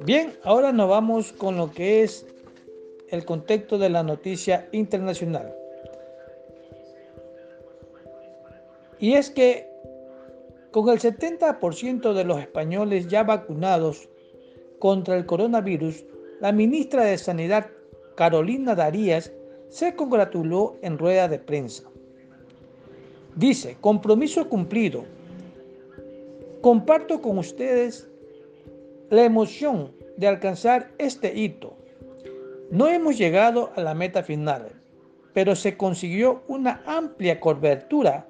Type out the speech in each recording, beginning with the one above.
Bien, ahora nos vamos con lo que es el contexto de la noticia internacional. Y es que con el 70% de los españoles ya vacunados contra el coronavirus, la ministra de Sanidad, Carolina Darías, se congratuló en rueda de prensa. Dice, compromiso cumplido. Comparto con ustedes la emoción de alcanzar este hito. No hemos llegado a la meta final, pero se consiguió una amplia cobertura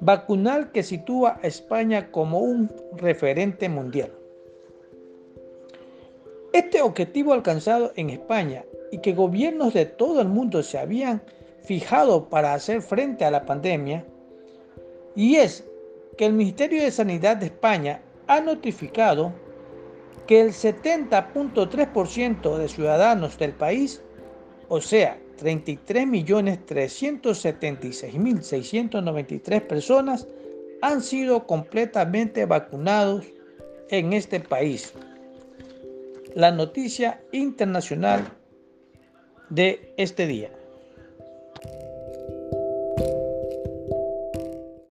vacunal que sitúa a España como un referente mundial. Este objetivo alcanzado en España y que gobiernos de todo el mundo se habían fijado para hacer frente a la pandemia, y es que el Ministerio de Sanidad de España ha notificado que el 70.3% de ciudadanos del país, o sea, 33.376.693 personas, han sido completamente vacunados en este país. La noticia internacional de este día.